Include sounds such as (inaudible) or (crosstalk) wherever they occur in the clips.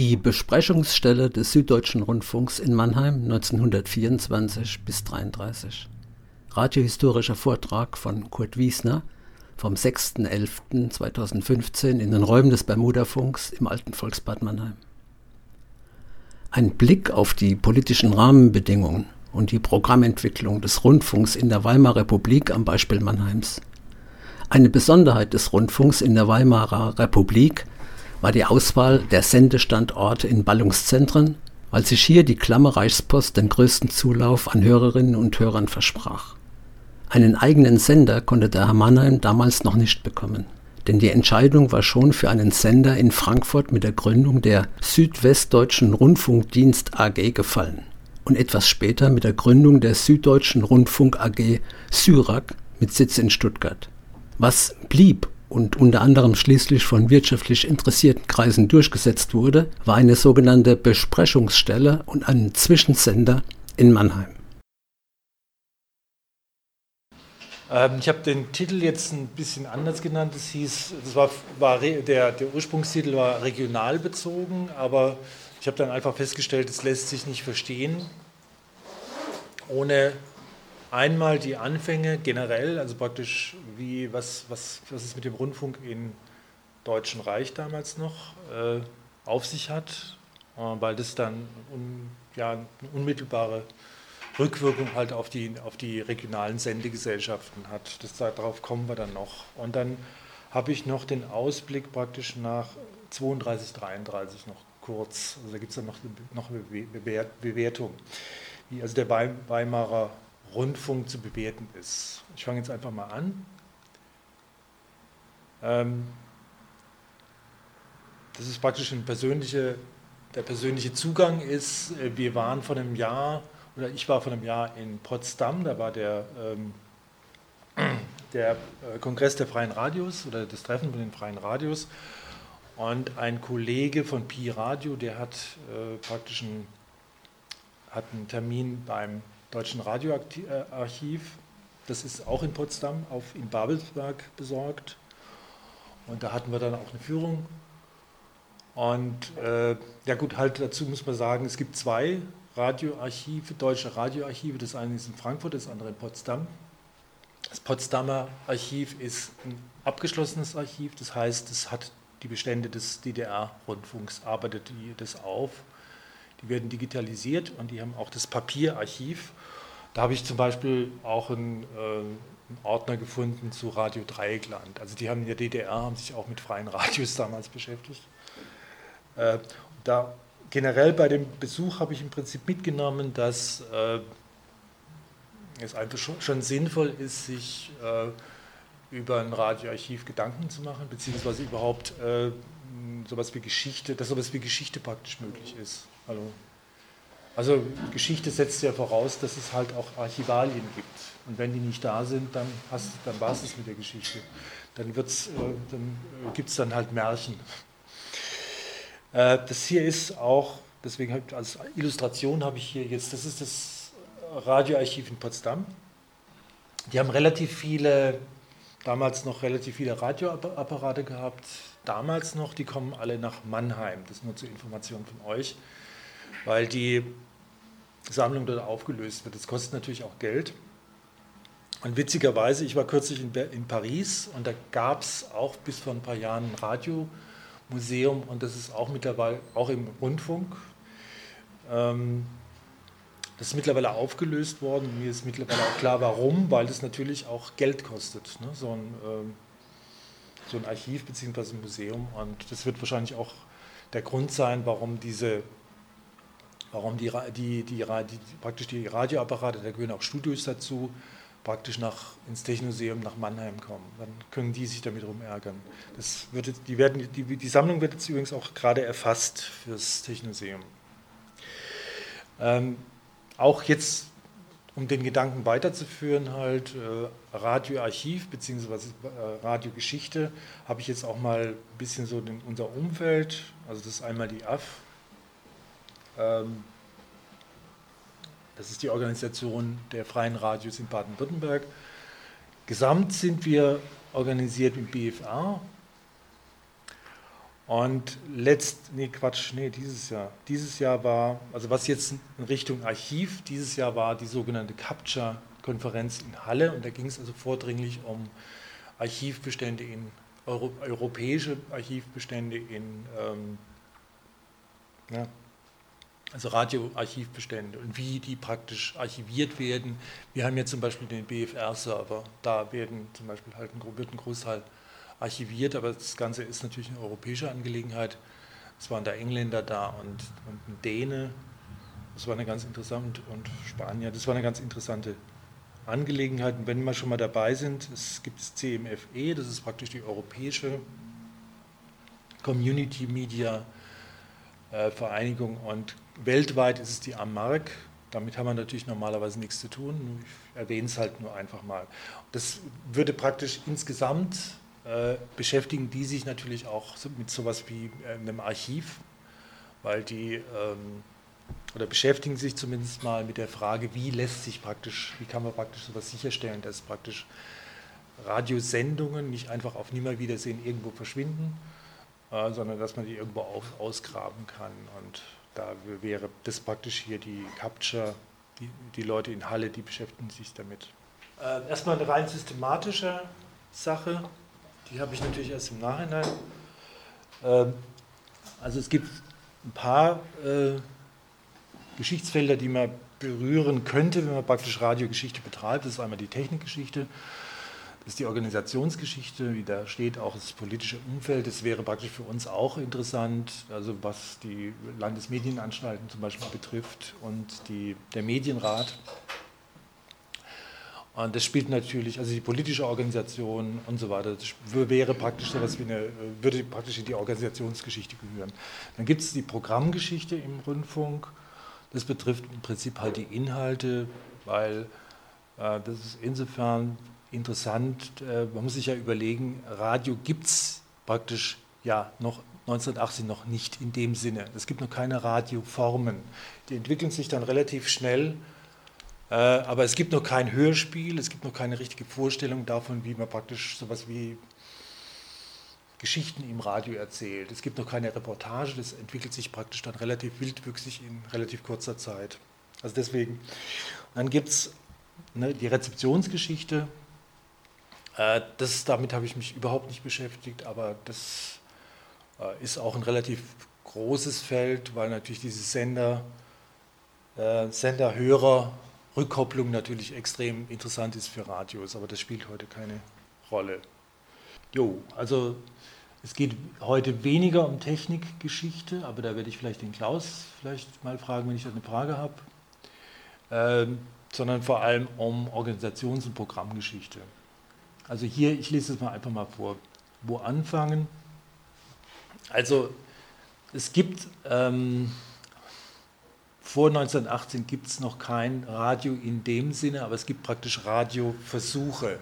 Die Besprechungsstelle des Süddeutschen Rundfunks in Mannheim 1924 bis 33. Radiohistorischer Vortrag von Kurt Wiesner vom 6.11.2015 in den Räumen des Bermudafunks im Alten Volksbad Mannheim. Ein Blick auf die politischen Rahmenbedingungen und die Programmentwicklung des Rundfunks in der Weimarer Republik am Beispiel Mannheims. Eine Besonderheit des Rundfunks in der Weimarer Republik war die Auswahl der Sendestandorte in Ballungszentren, weil sich hier die Klamme Reichspost den größten Zulauf an Hörerinnen und Hörern versprach. Einen eigenen Sender konnte der Mannheim damals noch nicht bekommen, denn die Entscheidung war schon für einen Sender in Frankfurt mit der Gründung der Südwestdeutschen Rundfunkdienst AG gefallen und etwas später mit der Gründung der Süddeutschen Rundfunk AG Syrak mit Sitz in Stuttgart. Was blieb und unter anderem schließlich von wirtschaftlich interessierten Kreisen durchgesetzt wurde, war eine sogenannte Besprechungsstelle und ein Zwischensender in Mannheim. Ähm, ich habe den Titel jetzt ein bisschen anders genannt. Das hieß, das war, war der, der Ursprungstitel war regional bezogen, aber ich habe dann einfach festgestellt, es lässt sich nicht verstehen, ohne einmal die Anfänge generell, also praktisch wie, was, was, was es mit dem Rundfunk im Deutschen Reich damals noch äh, auf sich hat, äh, weil das dann un, ja, eine unmittelbare Rückwirkung halt auf die, auf die regionalen Sendegesellschaften hat. Das, darauf kommen wir dann noch. Und dann habe ich noch den Ausblick praktisch nach 32, 33 noch kurz. Also da gibt es dann noch, noch eine Bewertung, wie also der Weimarer Rundfunk zu bewerten ist. Ich fange jetzt einfach mal an. Ähm, das ist praktisch ein persönliche, der persönliche Zugang ist, äh, wir waren vor einem Jahr, oder ich war vor einem Jahr in Potsdam, da war der, ähm, der äh, Kongress der Freien Radios oder das Treffen von den Freien Radios und ein Kollege von Pi Radio, der hat äh, praktisch einen, hat einen Termin beim Deutschen Radioarchiv. Das ist auch in Potsdam, auf, in Babelsberg besorgt. Und da hatten wir dann auch eine Führung. Und äh, ja gut, halt dazu muss man sagen, es gibt zwei Radioarchive, deutsche Radioarchive. Das eine ist in Frankfurt, das andere in Potsdam. Das Potsdamer Archiv ist ein abgeschlossenes Archiv, das heißt, es hat die Bestände des DDR-Rundfunks, arbeitet das auf. Die werden digitalisiert und die haben auch das Papierarchiv. Da habe ich zum Beispiel auch einen, äh, einen, Ordner gefunden zu Radio Dreieckland. Also die haben in der DDR haben sich auch mit freien Radios (laughs) damals beschäftigt. Äh, da generell bei dem Besuch habe ich im Prinzip mitgenommen, dass äh, es einfach schon, schon, sinnvoll ist, sich äh, über ein Radioarchiv Gedanken zu machen, beziehungsweise überhaupt äh, sowas wie Geschichte, dass sowas wie Geschichte praktisch möglich ist. Hallo. Also Geschichte setzt ja voraus, dass es halt auch Archivalien gibt. Und wenn die nicht da sind, dann, dann war es es mit der Geschichte. Dann, äh, dann äh, gibt es dann halt Märchen. Äh, das hier ist auch, deswegen als Illustration habe ich hier jetzt, das ist das Radioarchiv in Potsdam. Die haben relativ viele, damals noch relativ viele Radioapparate gehabt. Damals noch, die kommen alle nach Mannheim. Das nur zur Information von euch weil die Sammlung dort aufgelöst wird. Das kostet natürlich auch Geld. Und witzigerweise, ich war kürzlich in, in Paris und da gab es auch bis vor ein paar Jahren ein Radiomuseum und das ist auch mittlerweile auch im Rundfunk. Ähm, das ist mittlerweile aufgelöst worden. Mir ist mittlerweile auch klar, warum, weil das natürlich auch Geld kostet, ne? so, ein, ähm, so ein Archiv bzw. ein Museum. Und das wird wahrscheinlich auch der Grund sein, warum diese warum die, die, die, die, praktisch die Radioapparate, da gehören auch Studios dazu, praktisch nach, ins Technomuseum nach Mannheim kommen. Dann können die sich damit rumärgern. Das wird, die, werden, die, die Sammlung wird jetzt übrigens auch gerade erfasst fürs Technomuseum. Ähm, auch jetzt, um den Gedanken weiterzuführen, halt äh, Radioarchiv bzw. Äh, Radiogeschichte, habe ich jetzt auch mal ein bisschen so den, unser Umfeld, also das ist einmal die AF, das ist die Organisation der freien Radios in Baden-Württemberg. Gesamt sind wir organisiert im BFR. Und letzt, nee, Quatsch, nee, dieses Jahr. Dieses Jahr war, also was jetzt in Richtung Archiv, dieses Jahr war die sogenannte Capture-Konferenz in Halle und da ging es also vordringlich um Archivbestände in, Euro, europäische Archivbestände in, ähm, ja, also Radioarchivbestände und wie die praktisch archiviert werden. Wir haben jetzt zum Beispiel den BFR-Server, da werden zum Beispiel halt ein, wird ein Großteil archiviert, aber das Ganze ist natürlich eine europäische Angelegenheit. Es waren da Engländer da und, und ein Däne. Das war eine ganz interessante und Spanier. Das war eine ganz interessante Angelegenheit. Und wenn wir schon mal dabei sind, es gibt das CMFE, das ist praktisch die europäische Community Media äh, Vereinigung und weltweit ist es die AMARC. Damit haben wir natürlich normalerweise nichts zu tun. Ich erwähne es halt nur einfach mal. Das würde praktisch insgesamt äh, beschäftigen die sich natürlich auch mit sowas wie äh, einem Archiv, weil die ähm, oder beschäftigen sich zumindest mal mit der Frage, wie lässt sich praktisch, wie kann man praktisch sowas sicherstellen, dass praktisch Radiosendungen nicht einfach auf Nimmerwiedersehen irgendwo verschwinden, äh, sondern dass man die irgendwo auf, ausgraben kann. Und da wäre das praktisch hier die Capture, die, die Leute in Halle, die beschäftigen sich damit. Äh, erstmal eine rein systematische Sache. Die habe ich natürlich erst im Nachhinein. Ähm, also es gibt ein paar äh, Geschichtsfelder, die man berühren könnte, wenn man praktisch Radiogeschichte betreibt. Das ist einmal die Technikgeschichte, das ist die Organisationsgeschichte, wie da steht, auch das politische Umfeld. Das wäre praktisch für uns auch interessant, also was die Landesmedienanstalten zum Beispiel betrifft und die, der Medienrat. Und das spielt natürlich, also die politische Organisation und so weiter, das wäre praktisch sowas wie eine, würde praktisch in die Organisationsgeschichte gehören. Dann gibt es die Programmgeschichte im Rundfunk. Das betrifft im Prinzip halt die Inhalte, weil äh, das ist insofern interessant. Äh, man muss sich ja überlegen, Radio gibt es praktisch ja noch 1980 noch nicht in dem Sinne. Es gibt noch keine Radioformen. Die entwickeln sich dann relativ schnell äh, aber es gibt noch kein Hörspiel, es gibt noch keine richtige Vorstellung davon, wie man praktisch sowas wie Geschichten im Radio erzählt. Es gibt noch keine Reportage, das entwickelt sich praktisch dann relativ wildwüchsig in relativ kurzer Zeit. Also deswegen. Dann gibt es ne, die Rezeptionsgeschichte. Äh, das, damit habe ich mich überhaupt nicht beschäftigt, aber das äh, ist auch ein relativ großes Feld, weil natürlich diese Sender, äh, Senderhörer Rückkopplung natürlich extrem interessant ist für Radios, aber das spielt heute keine Rolle. Jo, also es geht heute weniger um Technikgeschichte, aber da werde ich vielleicht den Klaus vielleicht mal fragen, wenn ich da eine Frage habe, ähm, sondern vor allem um Organisations- und Programmgeschichte. Also hier, ich lese es mal einfach mal vor. Wo anfangen? Also es gibt ähm, vor 1918 gibt es noch kein Radio in dem Sinne, aber es gibt praktisch Radioversuche.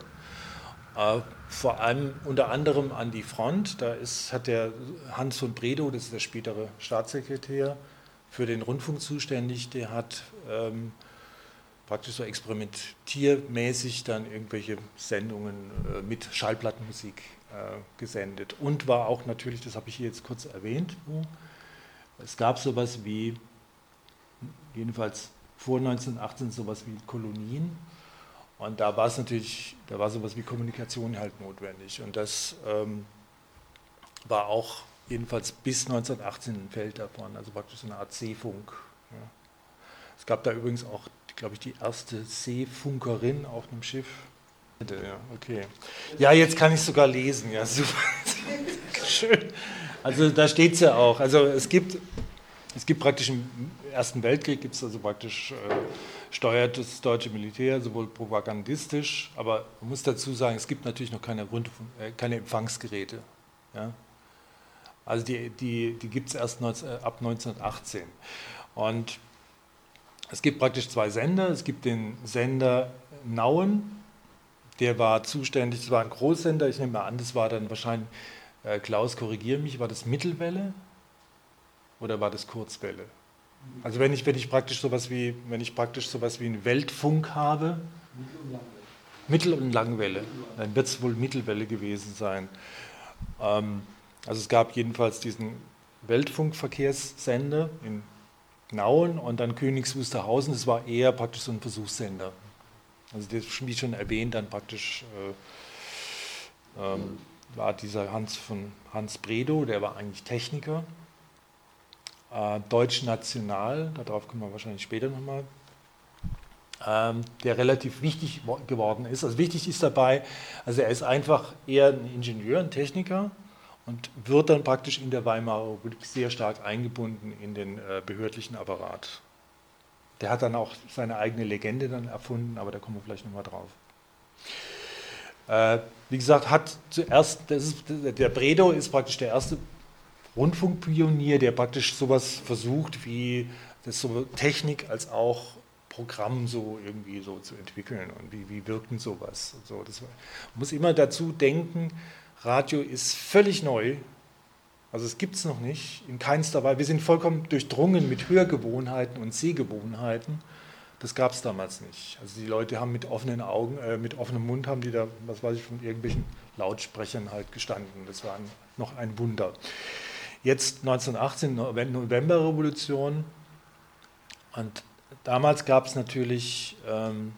Äh, vor allem unter anderem an die Front. Da ist, hat der Hans von Bredow, das ist der spätere Staatssekretär, für den Rundfunk zuständig, der hat ähm, praktisch so experimentiermäßig dann irgendwelche Sendungen äh, mit Schallplattenmusik äh, gesendet. Und war auch natürlich, das habe ich hier jetzt kurz erwähnt, es gab sowas wie jedenfalls vor 1918 sowas wie Kolonien. Und da war es natürlich, da war sowas wie Kommunikation halt notwendig. Und das ähm, war auch jedenfalls bis 1918 ein Feld davon, also praktisch so eine Art Seefunk. Ja. Es gab da übrigens auch, glaube ich, die erste Seefunkerin auf einem Schiff. Ja, okay. Ja, jetzt kann ich sogar lesen. Ja, (laughs) super. Schön. Also da steht es ja auch. Also es gibt es gibt praktisch im Ersten Weltkrieg, gibt es also praktisch, äh, steuert das deutsche Militär sowohl propagandistisch, aber man muss dazu sagen, es gibt natürlich noch keine, Rund äh, keine Empfangsgeräte. Ja? Also die, die, die gibt es erst 19, äh, ab 1918. Und es gibt praktisch zwei Sender. Es gibt den Sender Nauen, der war zuständig, das war ein Großsender, ich nehme mal an, das war dann wahrscheinlich, äh, Klaus, korrigiere mich, war das Mittelwelle? oder war das Kurzwelle? Also wenn ich, wenn ich praktisch sowas wie, wenn ich praktisch sowas wie einen Weltfunk habe, Mittel- und Langwelle, dann wird es wohl Mittelwelle gewesen sein. Ähm, Also es gab jedenfalls diesen Weltfunkverkehrssender in Nauen und dann Königs Wusterhausen, das war eher praktisch so ein Versuchssender. Also das, wie schon erwähnt, dann praktisch äh, ähm, war dieser Hans von Hans Bredow, der war eigentlich Techniker, äh, Deutsch National, darauf kommen wir wahrscheinlich später nochmal, ähm, der relativ wichtig geworden ist. Also wichtig ist dabei, also er ist einfach eher ein Ingenieur, ein Techniker, und wird dann praktisch in der Weimarer Republik sehr stark eingebunden in den äh, behördlichen Apparat. Der hat dann auch seine eigene Legende dann erfunden, aber da kommen wir vielleicht nochmal drauf. Äh, wie gesagt, hat zuerst, ist, der Bredow ist praktisch der erste Rundfunkpionier, der praktisch sowas versucht, wie das so Technik als auch Programm so irgendwie so zu entwickeln und wie, wie wirkt denn sowas. so, das, man muss immer dazu denken, Radio ist völlig neu. Also es gibt es noch nicht, in keinster Weise. Wir sind vollkommen durchdrungen mit Hörgewohnheiten und Sehgewohnheiten. Das gab es damals nicht. Also die Leute haben mit offenen Augen, äh, mit offenem Mund haben die da, was weiß ich, von irgendwelchen Lautsprechern halt gestanden. Das war ein, noch ein Wunder. Jetzt 1918, Novemberrevolution. Und damals gab es natürlich, ähm,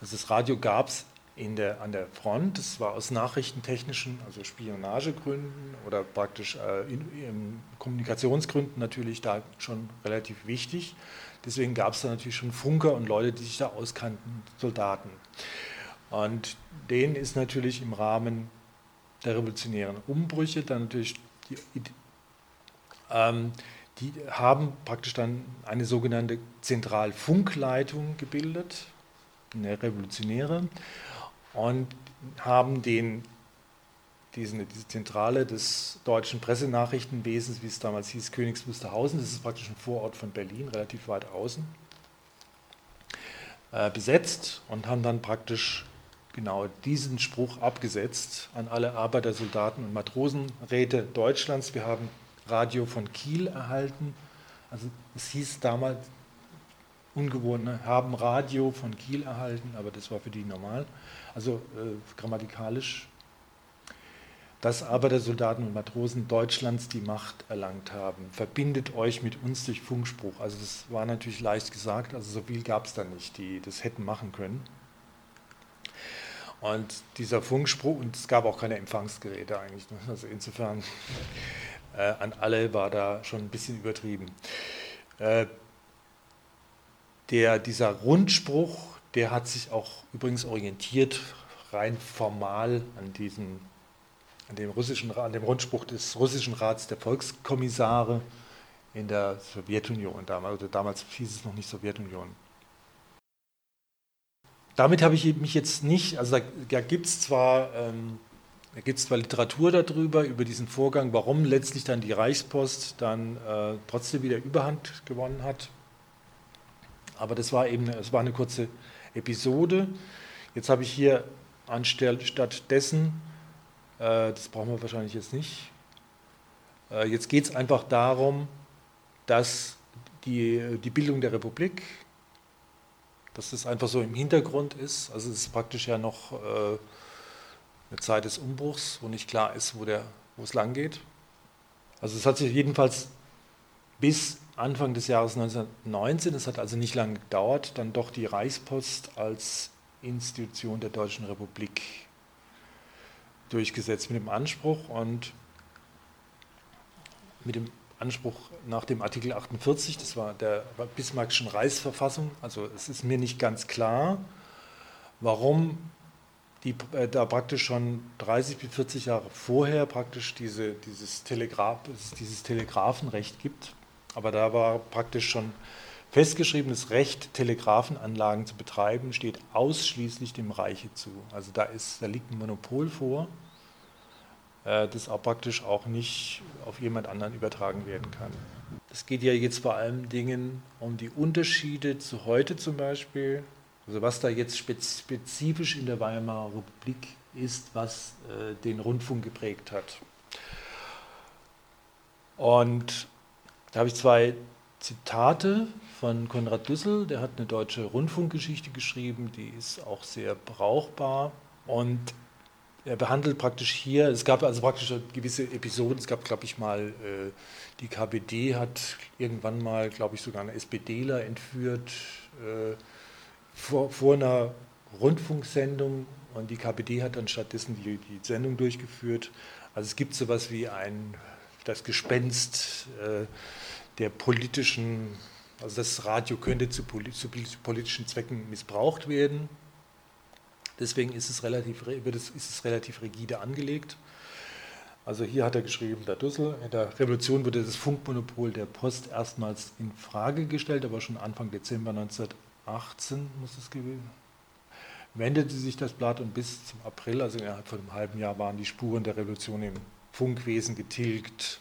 also das Radio gab es in der, an der Front. Das war aus nachrichtentechnischen, also Spionagegründen oder praktisch äh, in, in Kommunikationsgründen natürlich da schon relativ wichtig. Deswegen gab es da natürlich schon Funker und Leute, die sich da auskannten, Soldaten. Und denen ist natürlich im Rahmen der revolutionären Umbrüche dann natürlich die, ähm, die haben praktisch dann eine sogenannte Zentralfunkleitung gebildet, eine revolutionäre und haben den, diesen, diese Zentrale des deutschen Pressenachrichtenwesens, wie es damals hieß, Königs Wusterhausen, das ist praktisch ein Vorort von Berlin, relativ weit außen, äh, besetzt und haben dann praktisch genau diesen Spruch abgesetzt an alle Arbeiter, Soldaten und Matrosenräte Deutschlands. Wir haben Radio von Kiel erhalten. Also es hieß damals ungewohnt, haben Radio von Kiel erhalten, aber das war für die normal also äh, grammatikalisch, dass aber der Soldaten und Matrosen Deutschlands die Macht erlangt haben. Verbindet euch mit uns durch Funkspruch. Also das war natürlich leicht gesagt, also so viel gab es da nicht, die das hätten machen können. Und dieser Funkspruch, und es gab auch keine Empfangsgeräte eigentlich, ne? also insofern (laughs) äh, an alle war da schon ein bisschen übertrieben. Äh, der, dieser Rundspruch, der hat sich auch übrigens orientiert, rein formal an diesem, an dem russischen, an dem Rundspruch des russischen Rats der Volkskommissare in der Sowjetunion damals, oder damals hieß es noch nicht Sowjetunion. Damit habe ich mich jetzt nicht, also da, da gibt es zwar, ähm, zwar Literatur darüber, über diesen Vorgang, warum letztlich dann die Reichspost dann äh, trotzdem wieder Überhand gewonnen hat. Aber das war eben, es war eine kurze Episode. Jetzt habe ich hier anstattdessen, äh, das brauchen wir wahrscheinlich jetzt nicht, äh, jetzt geht es einfach darum, dass die, die Bildung der Republik, dass das einfach so im Hintergrund ist. Also es ist praktisch ja noch äh, eine Zeit des Umbruchs, wo nicht klar ist, wo, der, wo es lang geht. Also es hat sich jedenfalls bis Anfang des Jahres 1919, es hat also nicht lange gedauert, dann doch die Reichspost als Institution der Deutschen Republik durchgesetzt mit dem Anspruch und mit dem Anspruch nach dem Artikel 48, das war der Bismarckschen Reichsverfassung, also es ist mir nicht ganz klar, warum die, äh, da praktisch schon 30 bis 40 Jahre vorher praktisch diese, dieses, Telegraph, dieses Telegrafenrecht gibt aber da war praktisch schon festgeschrieben, das Recht, Telegrafenanlagen zu betreiben, steht ausschließlich dem Reiche zu. Also da, ist, da liegt ein Monopol vor, äh, das auch praktisch auch nicht auf jemand anderen übertragen werden kann. Es geht ja jetzt vor allem Dingen um die Unterschiede zu heute zum Beispiel, also was da jetzt spezifisch in der Weimarer Republik ist, was äh, den Rundfunk geprägt hat. Und da habe ich zwei Zitate von Konrad Düssel, der hat eine deutsche Rundfunkgeschichte geschrieben, die ist auch sehr brauchbar. Und er behandelt praktisch hier, es gab also praktisch gewisse Episoden, es gab, glaube ich, mal, äh, die KPD hat irgendwann mal, glaube ich, sogar einen SPDler entführt äh, vor, vor einer Rundfunksendung und die KPD hat dann stattdessen die, die Sendung durchgeführt. Also es gibt sowas wie ein, das Gespenst äh, der politischen, also das Radio könnte zu, politischen Zwecken missbraucht werden. Deswegen ist es relativ, ist es relativ rigide angelegt. Also hier hat er geschrieben, der Düssel, in der Revolution wurde das Funkmonopol der Post erstmals in Frage gestellt, aber schon Anfang Dezember 1918 muss es gewesen wendete sich das Blatt und bis zum April, also innerhalb von einem halben Jahr, waren die Spuren der Revolution im Funkwesen getilgt.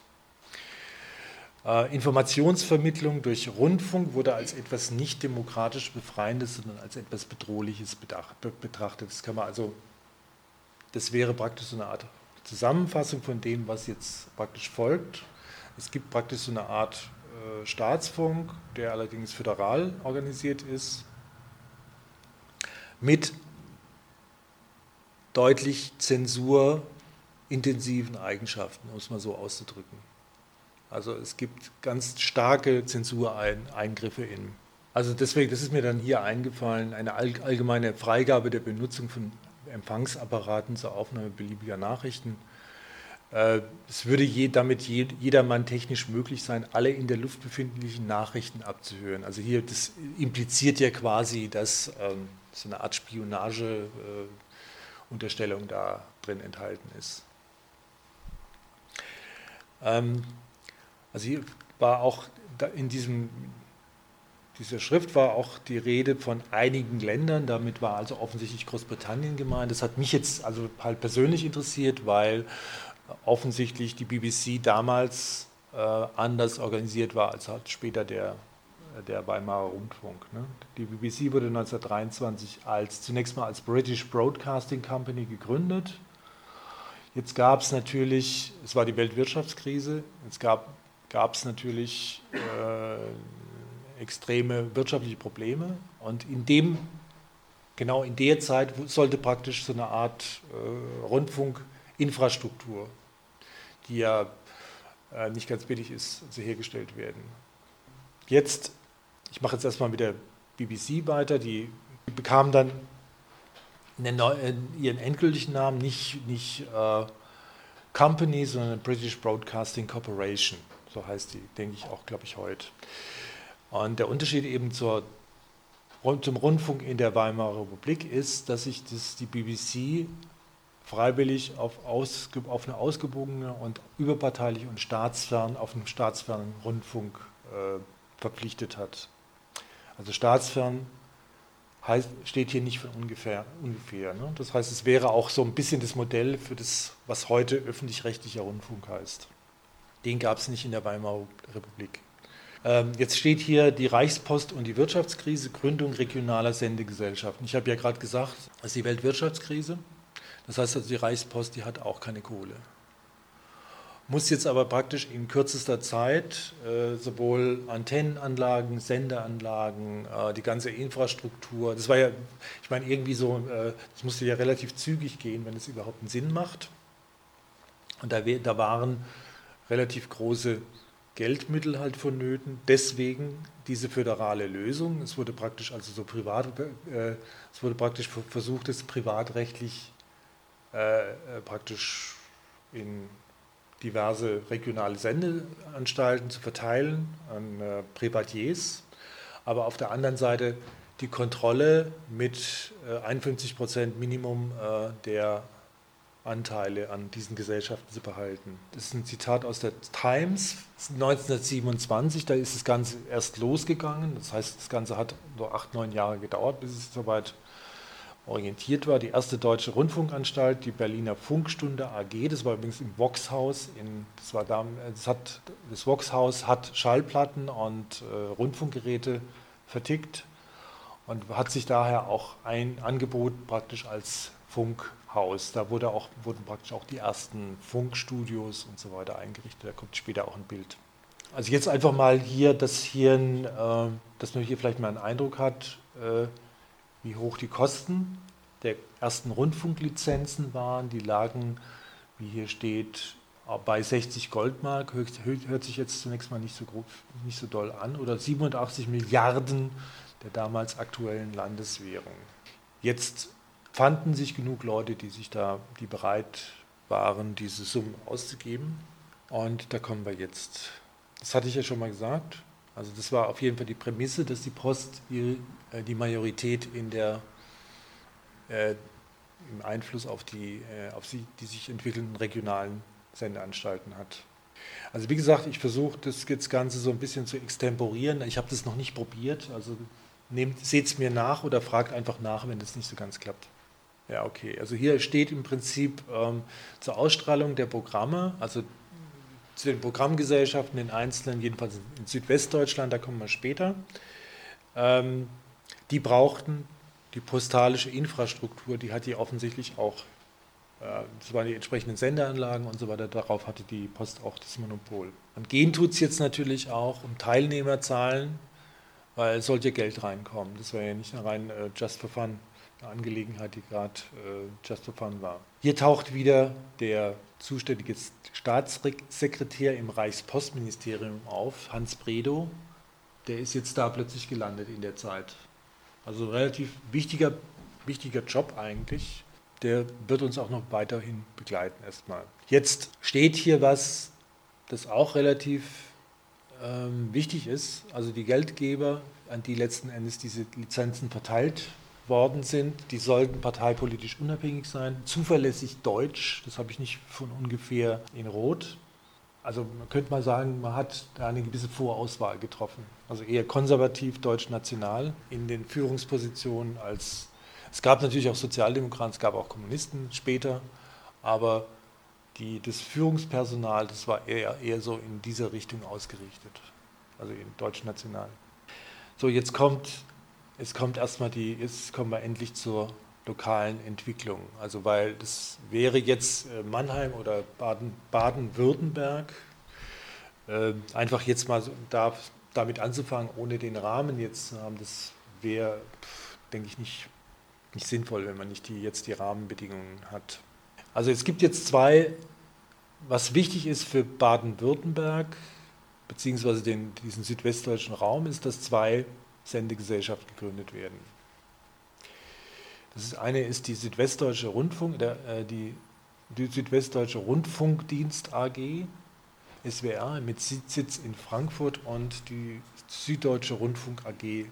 Äh, Informationsvermittlung durch Rundfunk wurde als etwas nicht demokratisch Befreiendes, sondern als etwas Bedrohliches betrachtet. Das kann man also, das wäre praktisch so eine Art Zusammenfassung von dem, was jetzt praktisch folgt. Es gibt praktisch so eine Art äh, Staatsfunk, der allerdings föderal organisiert ist, mit deutlich zensurintensiven Eigenschaften, um es mal so auszudrücken. Also es gibt ganz starke Zensureingriffe in. Also deswegen, das ist mir dann hier eingefallen, eine allgemeine Freigabe der Benutzung von Empfangsapparaten zur Aufnahme beliebiger Nachrichten. Äh, es würde je, damit jedermann technisch möglich sein, alle in der Luft befindlichen Nachrichten abzuhören. Also hier, das impliziert ja quasi, dass ähm, so eine Art Spionage-Unterstellung äh, da drin enthalten ist. Ähm, also hier war auch in diesem, dieser Schrift war auch die Rede von einigen Ländern, damit war also offensichtlich Großbritannien gemeint. Das hat mich jetzt also halt persönlich interessiert, weil offensichtlich die BBC damals äh, anders organisiert war als halt später der, der Weimarer Rundfunk. Ne? Die BBC wurde 1923 als, zunächst mal als British Broadcasting Company gegründet. Jetzt gab es natürlich, es war die Weltwirtschaftskrise, jetzt gab gab es natürlich äh, extreme wirtschaftliche Probleme. Und in dem, genau in der Zeit sollte praktisch so eine Art äh, Rundfunkinfrastruktur, die ja äh, nicht ganz billig ist, also hergestellt werden. Jetzt, ich mache jetzt erstmal mit der BBC weiter, die, bekam dann ihren endgültigen Namen nicht, nicht äh, Company, sondern British Broadcasting Corporation. So heißt die, denke ich auch, glaube ich, heute. Und der Unterschied eben zur, zum Rundfunk in der Weimarer Republik ist, dass sich das, die BBC freiwillig auf, aus, auf eine ausgebogene und überparteiliche und staatsfern, auf einen staatsfernen Rundfunk äh, verpflichtet hat. Also staatsfern heißt, steht hier nicht von ungefähr. ungefähr ne? Das heißt, es wäre auch so ein bisschen das Modell für das, was heute öffentlich-rechtlicher Rundfunk heißt. Den gab es nicht in der Weimarer Republik. Ähm, jetzt steht hier die Reichspost und die Wirtschaftskrise, Gründung regionaler Sendegesellschaften. Ich habe ja gerade gesagt, das ist die Weltwirtschaftskrise. Das heißt also, die Reichspost, die hat auch keine Kohle. Muss jetzt aber praktisch in kürzester Zeit äh, sowohl Antennenanlagen, Sendeanlagen, äh, die ganze Infrastruktur, das war ja, ich meine, irgendwie so, äh, das musste ja relativ zügig gehen, wenn es überhaupt einen Sinn macht. Und da, da waren relativ große Geldmittel halt vonnöten. Deswegen diese föderale Lösung. Es wurde praktisch also so privat, äh, es wurde praktisch versucht, es privatrechtlich äh, äh, praktisch in diverse regionale Sendeanstalten zu verteilen an äh, Privatiers. Aber auf der anderen Seite die Kontrolle mit 51 äh, Prozent Minimum äh, der Anteile an diesen Gesellschaften zu behalten. Das ist ein Zitat aus der Times 1927, da ist das Ganze erst losgegangen. Das heißt, das Ganze hat nur acht, neun Jahre gedauert, bis es soweit orientiert war. Die erste deutsche Rundfunkanstalt, die Berliner Funkstunde AG, das war übrigens im Voxhaus. In, das, war da, das, hat, das Voxhaus hat Schallplatten und äh, Rundfunkgeräte vertickt und hat sich daher auch ein Angebot praktisch als Funk Haus. Da wurde auch, wurden praktisch auch die ersten Funkstudios und so weiter eingerichtet. Da kommt später auch ein Bild. Also jetzt einfach mal hier, dass, hier äh, dass man hier vielleicht mal einen Eindruck hat, äh, wie hoch die Kosten der ersten Rundfunklizenzen waren. Die lagen, wie hier steht, bei 60 Goldmark, hört sich jetzt zunächst mal nicht so, grob, nicht so doll an, oder 87 Milliarden der damals aktuellen Landeswährung. Jetzt fanden sich genug Leute, die sich da, die bereit waren, diese Summen auszugeben. Und da kommen wir jetzt. Das hatte ich ja schon mal gesagt. Also das war auf jeden Fall die Prämisse, dass die Post die, äh, die Majorität in der äh, im Einfluss auf die, äh, auf sie, die sich entwickelnden regionalen Sendeanstalten hat. Also wie gesagt, ich versuche das, das Ganze so ein bisschen zu extemporieren. Ich habe das noch nicht probiert, also seht es mir nach oder fragt einfach nach, wenn das nicht so ganz klappt. Ja, okay. Also hier steht im Prinzip ähm, zur Ausstrahlung der Programme, also zu den Programmgesellschaften in einzelnen, jedenfalls in Südwestdeutschland, da kommen wir später. Ähm, die brauchten die postalische Infrastruktur, die hat die offensichtlich auch. Äh, das waren die entsprechenden Sendeanlagen und so weiter. Darauf hatte die Post auch das Monopol. Und gehen tut es jetzt natürlich auch um Teilnehmerzahlen, weil sollte Geld reinkommen. Das war ja nicht rein äh, just for fun eine Angelegenheit, die gerade äh, just for fun war. Hier taucht wieder der zuständige Staatssekretär im Reichspostministerium auf, Hans Bredow. Der ist jetzt da plötzlich gelandet in der Zeit. Also relativ wichtiger, wichtiger Job eigentlich. Der wird uns auch noch weiterhin begleiten erstmal. Jetzt steht hier was, das auch relativ ähm, wichtig ist. Also die Geldgeber, an die letzten Endes diese Lizenzen verteilt worden sind, die sollten parteipolitisch unabhängig sein, zuverlässig deutsch, das habe ich nicht von ungefähr in Rot. Also man könnte mal sagen, man hat da eine gewisse Vorauswahl getroffen. Also eher konservativ, deutsch-national in den Führungspositionen als es gab natürlich auch Sozialdemokraten, es gab auch Kommunisten später, aber die, das Führungspersonal, das war eher, eher so in dieser Richtung ausgerichtet, also in deutsch-national. So, jetzt kommt es kommt erstmal die, jetzt kommen wir endlich zur lokalen Entwicklung. Also weil das wäre jetzt äh, Mannheim oder Baden-Württemberg, äh, einfach jetzt mal da, damit anzufangen, ohne den Rahmen jetzt zu haben, das wäre, denke ich, nicht, nicht sinnvoll, wenn man nicht die, jetzt die Rahmenbedingungen hat. Also es gibt jetzt zwei, was wichtig ist für Baden-Württemberg, beziehungsweise den, diesen südwestdeutschen Raum, ist, dass zwei Sendegesellschaft gegründet werden. Das eine ist die Südwestdeutsche Rundfunk, der, äh, die, die Südwestdeutsche Rundfunkdienst AG, SWR, mit Sitz in Frankfurt und die Süddeutsche Rundfunk AG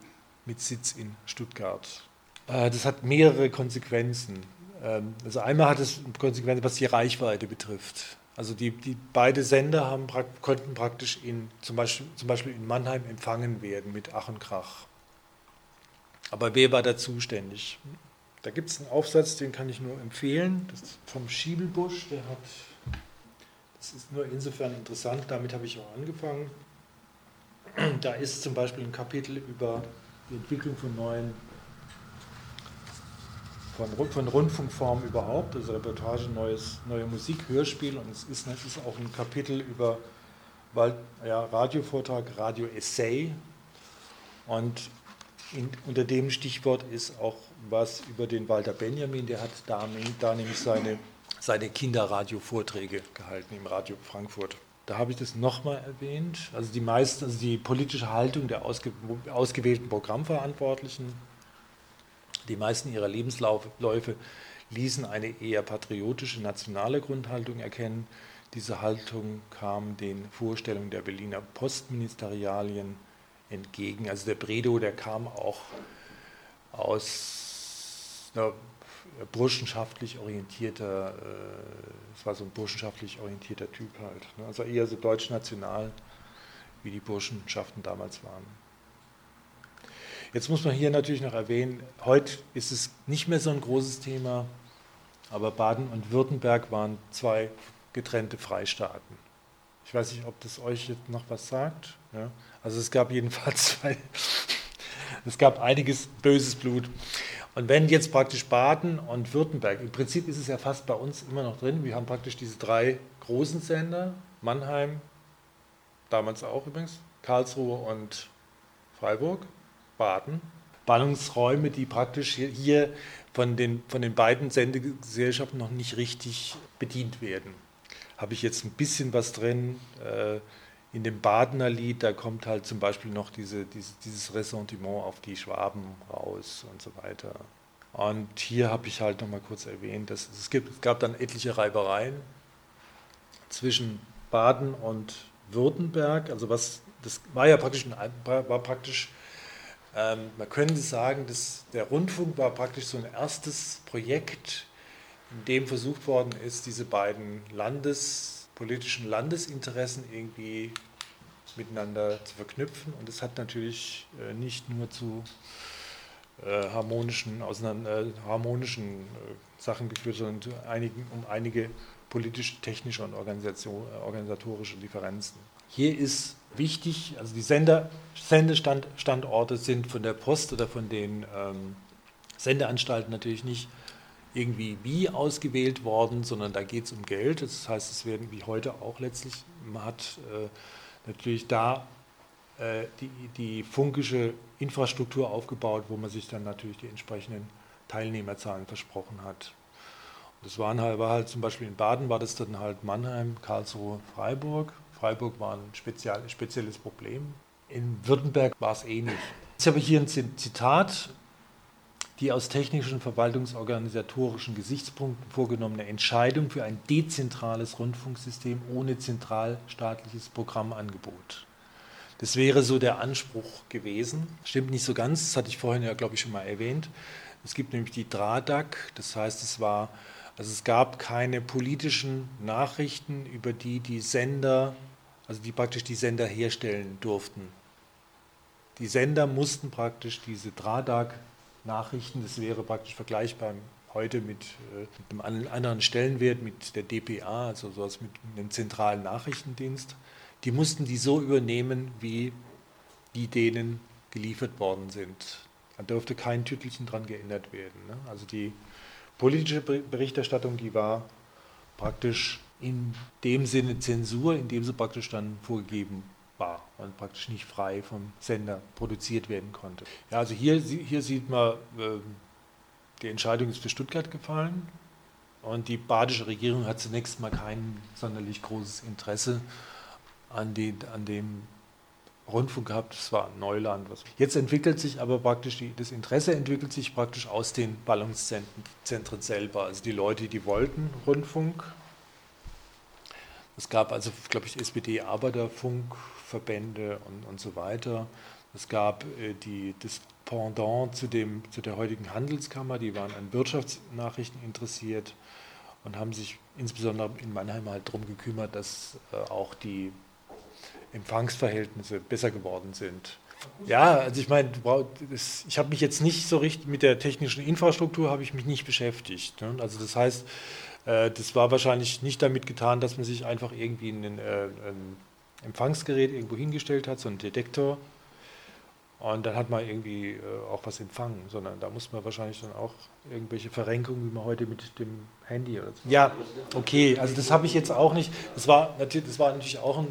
mit Sitz in Stuttgart. Äh, das hat mehrere Konsequenzen. Ähm, also einmal hat es Konsequenzen, was die Reichweite betrifft. Also die, die beide Sender haben, konnten praktisch in, zum, Beispiel, zum Beispiel in Mannheim empfangen werden mit Ach und Krach. Aber wer war da zuständig? Da gibt es einen Aufsatz, den kann ich nur empfehlen, das ist vom Schiebelbusch, der hat, das ist nur insofern interessant, damit habe ich auch angefangen. Da ist zum Beispiel ein Kapitel über die Entwicklung von neuen von, von Rundfunkformen überhaupt, also Reportage, neues, neue Musik, Hörspiel und es ist, es ist auch ein Kapitel über ja, Radiovortrag, Radio-Essay und in, unter dem Stichwort ist auch was über den Walter Benjamin, der hat da, da nämlich seine, seine Kinderradio-Vorträge gehalten im Radio Frankfurt. Da habe ich das nochmal erwähnt. Also die meisten, also die politische Haltung der ausge, ausgewählten Programmverantwortlichen die meisten ihrer Lebensläufe ließen eine eher patriotische nationale Grundhaltung erkennen. Diese Haltung kam den Vorstellungen der Berliner Postministerialien entgegen. Also der Bredow, der kam auch aus einer burschenschaftlich orientierter, äh, es war so ein burschenschaftlich orientierter Typ halt. Ne? Also eher so deutsch-national, wie die Burschenschaften damals waren. Jetzt muss man hier natürlich noch erwähnen, heute ist es nicht mehr so ein großes Thema, aber Baden und Württemberg waren zwei getrennte Freistaaten. Ich weiß nicht, ob das euch jetzt noch was sagt. Ja? Also es gab jedenfalls (laughs) zwei, es gab einiges böses Blut. Und wenn jetzt praktisch Baden und Württemberg, im Prinzip ist es ja fast bei uns immer noch drin, wir haben praktisch diese drei großen Sender, Mannheim, damals auch übrigens, Karlsruhe und Freiburg. Baden. Ballungsräume, die praktisch hier von den, von den beiden Sendegesellschaften noch nicht richtig bedient werden. Habe ich jetzt ein bisschen was drin. Äh, in dem Badener Lied, da kommt halt zum Beispiel noch diese, diese, dieses Ressentiment auf die Schwaben raus und so weiter. Und hier habe ich halt nochmal kurz erwähnt, dass es, gibt, es gab dann etliche Reibereien zwischen Baden und Württemberg. Also was, das war ja praktisch, war praktisch ähm, man könnte sagen, dass der Rundfunk war praktisch so ein erstes Projekt, in dem versucht worden ist, diese beiden landespolitischen Landesinteressen irgendwie miteinander zu verknüpfen. Und es hat natürlich äh, nicht nur zu äh, harmonischen, auseinander, äh, harmonischen äh, Sachen geführt, sondern einigen, um einige politische, technische und organisatorische Differenzen. Hier ist wichtig, also die Sender, Sendestandorte sind von der Post oder von den ähm, Sendeanstalten natürlich nicht irgendwie wie ausgewählt worden, sondern da geht es um Geld. Das heißt, es werden wie heute auch letztlich, man hat äh, natürlich da äh, die, die funkische Infrastruktur aufgebaut, wo man sich dann natürlich die entsprechenden Teilnehmerzahlen versprochen hat. Das waren halt, war halt zum Beispiel in Baden war das dann halt Mannheim, Karlsruhe, Freiburg Freiburg war ein spezial, spezielles Problem. In Württemberg war es ähnlich. Ich habe hier ein Zitat. Die aus technischen, verwaltungsorganisatorischen Gesichtspunkten vorgenommene Entscheidung für ein dezentrales Rundfunksystem ohne zentralstaatliches Programmangebot. Das wäre so der Anspruch gewesen. Stimmt nicht so ganz, das hatte ich vorhin ja, glaube ich, schon mal erwähnt. Es gibt nämlich die DRADAC, das heißt, es war also es gab keine politischen Nachrichten, über die die Sender, also die praktisch die Sender herstellen durften. Die Sender mussten praktisch diese Dradag-Nachrichten, das wäre praktisch vergleichbar heute mit, äh, mit einem anderen Stellenwert, mit der DPA, also sowas mit einem zentralen Nachrichtendienst, die mussten die so übernehmen, wie die denen geliefert worden sind. Da durfte kein Tütelchen dran geändert werden. Ne? Also die politische Berichterstattung, die war praktisch in dem Sinne Zensur, in dem sie praktisch dann vorgegeben war und praktisch nicht frei vom Sender produziert werden konnte. Ja, also hier, hier sieht man, äh, die Entscheidung ist für Stuttgart gefallen und die badische Regierung hat zunächst mal kein sonderlich großes Interesse an, die, an dem Rundfunk gehabt, das war Neuland. Jetzt entwickelt sich aber praktisch, die, das Interesse entwickelt sich praktisch aus den Ballungszentren selber. Also die Leute, die wollten Rundfunk. Es gab also, glaube ich, SPD-Arbeiterfunkverbände und, und so weiter. Es gab äh, die, das Pendant zu, dem, zu der heutigen Handelskammer, die waren an Wirtschaftsnachrichten interessiert und haben sich insbesondere in Mannheim halt darum gekümmert, dass äh, auch die Empfangsverhältnisse besser geworden sind. Ja, also ich meine, ich habe mich jetzt nicht so richtig mit der technischen Infrastruktur habe ich mich nicht beschäftigt. Ne? Also das heißt, äh, das war wahrscheinlich nicht damit getan, dass man sich einfach irgendwie ein, äh, ein Empfangsgerät irgendwo hingestellt hat, so ein Detektor, und dann hat man irgendwie äh, auch was empfangen, sondern da muss man wahrscheinlich dann auch irgendwelche Verrenkungen, wie man heute mit dem Handy oder so. Ja, okay, also das habe ich jetzt auch nicht. Das war, natürlich, das war natürlich auch ein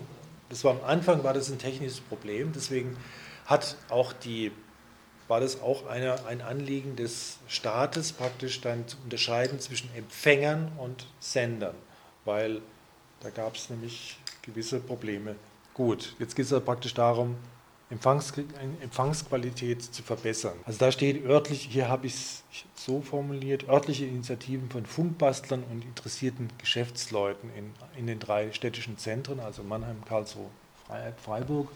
das war am Anfang war das ein technisches Problem, deswegen hat auch die, war das auch eine, ein Anliegen des Staates, praktisch dann zu unterscheiden zwischen Empfängern und Sendern, weil da gab es nämlich gewisse Probleme. Gut, jetzt geht es praktisch darum, Empfangs Empfangsqualität zu verbessern. Also da steht örtlich, hier habe ich es so formuliert, örtliche Initiativen von Funkbastlern und interessierten Geschäftsleuten in, in den drei städtischen Zentren, also Mannheim, Karlsruhe, Freiburg,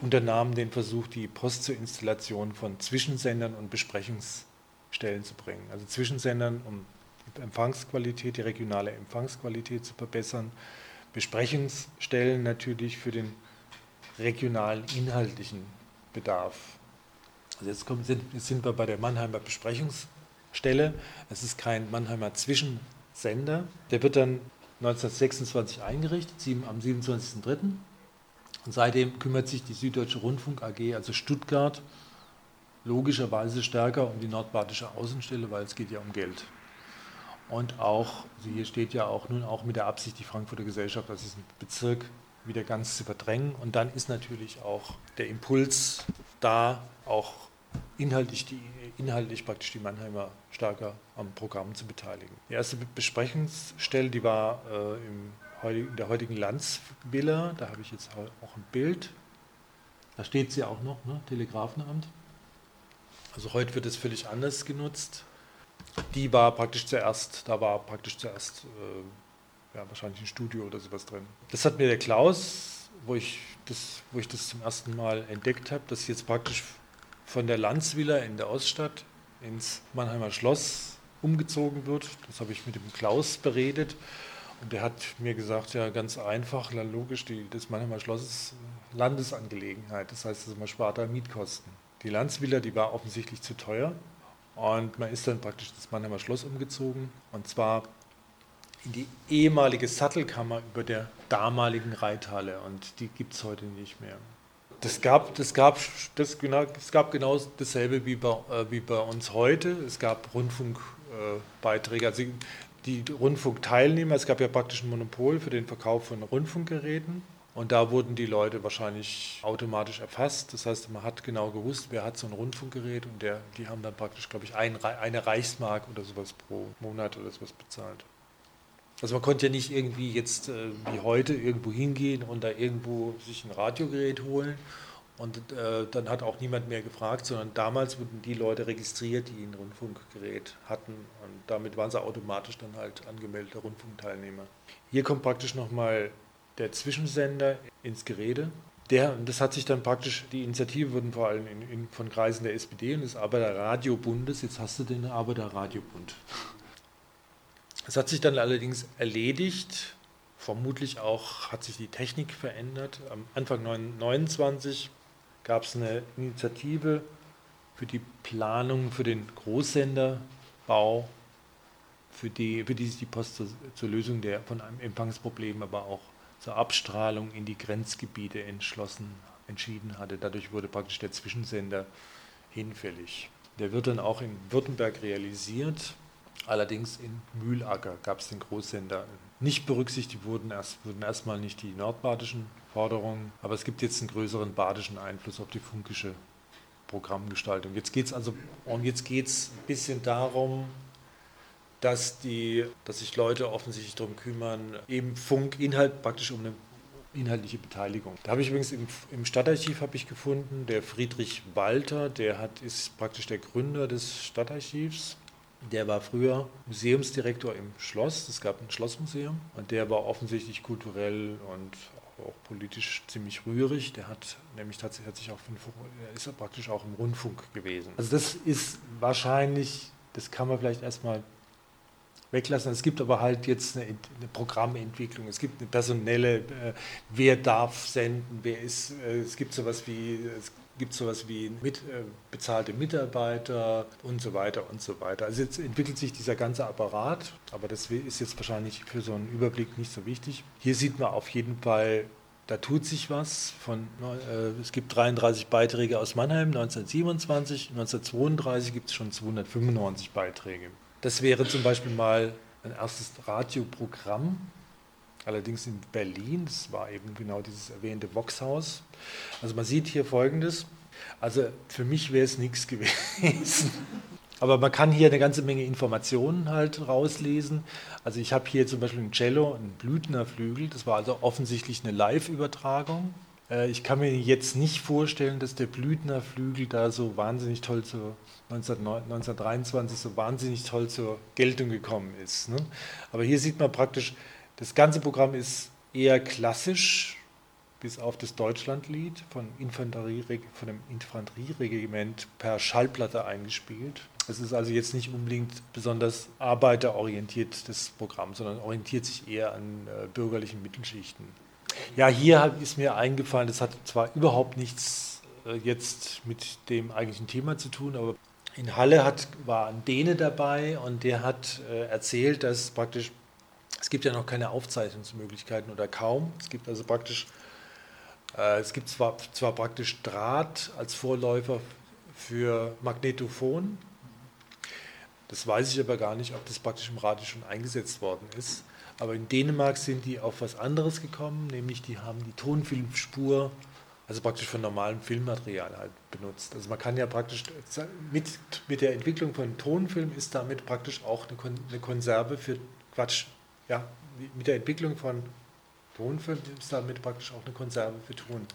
unternahmen den Versuch, die Post zur Installation von Zwischensendern und Besprechungsstellen zu bringen. Also Zwischensendern, um die Empfangsqualität, die regionale Empfangsqualität zu verbessern, Besprechungsstellen natürlich für den regionalen inhaltlichen Bedarf. Also jetzt, kommen, sind, jetzt sind wir bei der Mannheimer Besprechungsstelle. Es ist kein Mannheimer Zwischensender. Der wird dann 1926 eingerichtet, am 27.03. Und seitdem kümmert sich die Süddeutsche Rundfunk AG, also Stuttgart, logischerweise stärker um die nordbadische Außenstelle, weil es geht ja um Geld. Und auch, also hier steht ja auch nun auch mit der Absicht, die Frankfurter Gesellschaft als diesen Bezirk wieder ganz zu verdrängen. Und dann ist natürlich auch der Impuls da, auch inhaltlich, die, inhaltlich praktisch die Mannheimer stärker am Programm zu beteiligen. Die erste Besprechungsstelle, die war äh, im, in der heutigen Landsvilla, da habe ich jetzt auch ein Bild. Da steht sie auch noch, ne? Telegrafenamt. Also heute wird es völlig anders genutzt. Die war praktisch zuerst, da war praktisch zuerst äh, ja, wahrscheinlich ein Studio oder sowas drin. Das hat mir der Klaus, wo ich das, wo ich das zum ersten Mal entdeckt habe, dass jetzt praktisch von der Landsvilla in der Oststadt ins Mannheimer Schloss umgezogen wird. Das habe ich mit dem Klaus beredet. Und der hat mir gesagt, ja, ganz einfach, logisch, die, das Mannheimer Schloss ist Landesangelegenheit. Das heißt, man spart da Mietkosten. Die Landsvilla, die war offensichtlich zu teuer. Und man ist dann praktisch das Mannheimer Schloss umgezogen. Und zwar in die ehemalige Sattelkammer über der damaligen Reithalle. Und die gibt es heute nicht mehr. Das gab, das gab, das genau, es gab genau dasselbe wie bei, äh, wie bei uns heute. Es gab Rundfunkbeiträge, äh, also die Rundfunkteilnehmer. Es gab ja praktisch ein Monopol für den Verkauf von Rundfunkgeräten. Und da wurden die Leute wahrscheinlich automatisch erfasst. Das heißt, man hat genau gewusst, wer hat so ein Rundfunkgerät und der, die haben dann praktisch, glaube ich, ein, eine Reichsmark oder sowas pro Monat oder sowas bezahlt. Also man konnte ja nicht irgendwie jetzt äh, wie heute irgendwo hingehen und da irgendwo sich ein Radiogerät holen und äh, dann hat auch niemand mehr gefragt, sondern damals wurden die Leute registriert, die ein Rundfunkgerät hatten und damit waren sie automatisch dann halt angemeldete Rundfunkteilnehmer. Hier kommt praktisch nochmal der Zwischensender ins Gerede. Der, das hat sich dann praktisch, die Initiative wurden vor allem in, in, von Kreisen der SPD und des Arbeiterradiobundes, jetzt hast du den Arbeiterradiobund. Das hat sich dann allerdings erledigt, vermutlich auch hat sich die Technik verändert. Am Anfang 1929 gab es eine Initiative für die Planung für den Großsenderbau, für die, für die sich die Post zur, zur Lösung der, von einem Empfangsproblem, aber auch zur Abstrahlung in die Grenzgebiete entschlossen entschieden hatte. Dadurch wurde praktisch der Zwischensender hinfällig. Der wird dann auch in Württemberg realisiert. Allerdings in Mühlacker gab es den Großsender. Nicht berücksichtigt wurden, erst, wurden erstmal nicht die nordbadischen Forderungen, aber es gibt jetzt einen größeren badischen Einfluss auf die funkische Programmgestaltung. Jetzt geht es also und jetzt geht es ein bisschen darum, dass, die, dass sich Leute offensichtlich darum kümmern, eben Funkinhalt praktisch um eine inhaltliche Beteiligung. Da habe ich übrigens im, im Stadtarchiv habe ich gefunden, der Friedrich Walter, der hat, ist praktisch der Gründer des Stadtarchivs. Der war früher Museumsdirektor im Schloss, es gab ein Schlossmuseum und der war offensichtlich kulturell und auch politisch ziemlich rührig. Der hat nämlich tatsächlich auch er ist praktisch auch im Rundfunk gewesen. Also das ist wahrscheinlich, das kann man vielleicht erstmal weglassen. Es gibt aber halt jetzt eine, eine Programmentwicklung, es gibt eine personelle, äh, wer darf senden, wer ist, äh, es gibt sowas wie, es gibt sowas wie mit, äh, bezahlte Mitarbeiter und so weiter und so weiter. Also jetzt entwickelt sich dieser ganze Apparat, aber das ist jetzt wahrscheinlich für so einen Überblick nicht so wichtig. Hier sieht man auf jeden Fall da tut sich was. Von, äh, es gibt 33 Beiträge aus Mannheim 1927, 1932 gibt es schon 295 Beiträge. Das wäre zum Beispiel mal ein erstes Radioprogramm, allerdings in Berlin. Das war eben genau dieses erwähnte Voxhaus. Also man sieht hier Folgendes. Also für mich wäre es nichts (laughs) gewesen. Aber man kann hier eine ganze Menge Informationen halt rauslesen. Also ich habe hier zum Beispiel ein Cello, ein Blüthner Flügel. Das war also offensichtlich eine Live-Übertragung. Äh, ich kann mir jetzt nicht vorstellen, dass der Blüthner Flügel da so wahnsinnig toll zur 1923 so wahnsinnig toll zur Geltung gekommen ist. Ne? Aber hier sieht man praktisch, das ganze Programm ist eher klassisch, bis auf das Deutschlandlied von, Infanterie, von dem Infanterieregiment per Schallplatte eingespielt. Es ist also jetzt nicht unbedingt besonders arbeiterorientiert, das Programm, sondern orientiert sich eher an äh, bürgerlichen Mittelschichten. Ja, hier ist mir eingefallen, das hat zwar überhaupt nichts äh, jetzt mit dem eigentlichen Thema zu tun, aber in Halle hat, war ein Däne dabei und der hat äh, erzählt, dass praktisch, es gibt ja noch keine Aufzeichnungsmöglichkeiten oder kaum. Es gibt also praktisch, äh, es gibt zwar, zwar praktisch Draht als Vorläufer für Magnetophon. Das weiß ich aber gar nicht, ob das praktisch im Radio schon eingesetzt worden ist. Aber in Dänemark sind die auf was anderes gekommen, nämlich die haben die Tonfilmspur also praktisch von normalem Filmmaterial halt benutzt. Also man kann ja praktisch mit, mit der Entwicklung von Tonfilm ist damit praktisch auch eine, Kon eine Konserve für Quatsch. Ja, mit der Entwicklung von Tonfilm ist damit praktisch auch eine Konserve für Ton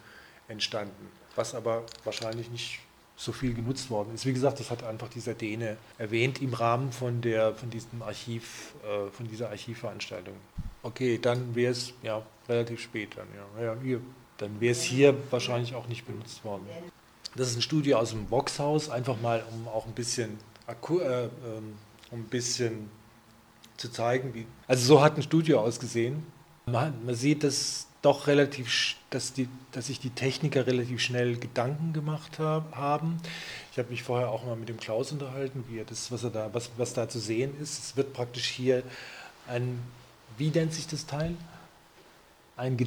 entstanden, was aber wahrscheinlich nicht so viel genutzt worden ist. Wie gesagt, das hat einfach dieser Däne erwähnt im Rahmen von der von diesem Archiv, äh, von dieser Archivveranstaltung. Okay, dann wäre es ja relativ spät dann, ja. ja hier dann wäre es hier wahrscheinlich auch nicht benutzt worden. Das ist ein Studio aus dem Boxhaus, einfach mal, um auch ein bisschen, äh, ähm, um ein bisschen zu zeigen, wie. Also so hat ein Studio ausgesehen. Man, man sieht, dass doch relativ, dass, die, dass sich die Techniker relativ schnell Gedanken gemacht hab, haben. Ich habe mich vorher auch mal mit dem Klaus unterhalten, wie er das, was er da, was, was da zu sehen ist. Es wird praktisch hier ein, wie nennt sich das Teil? ein, äh,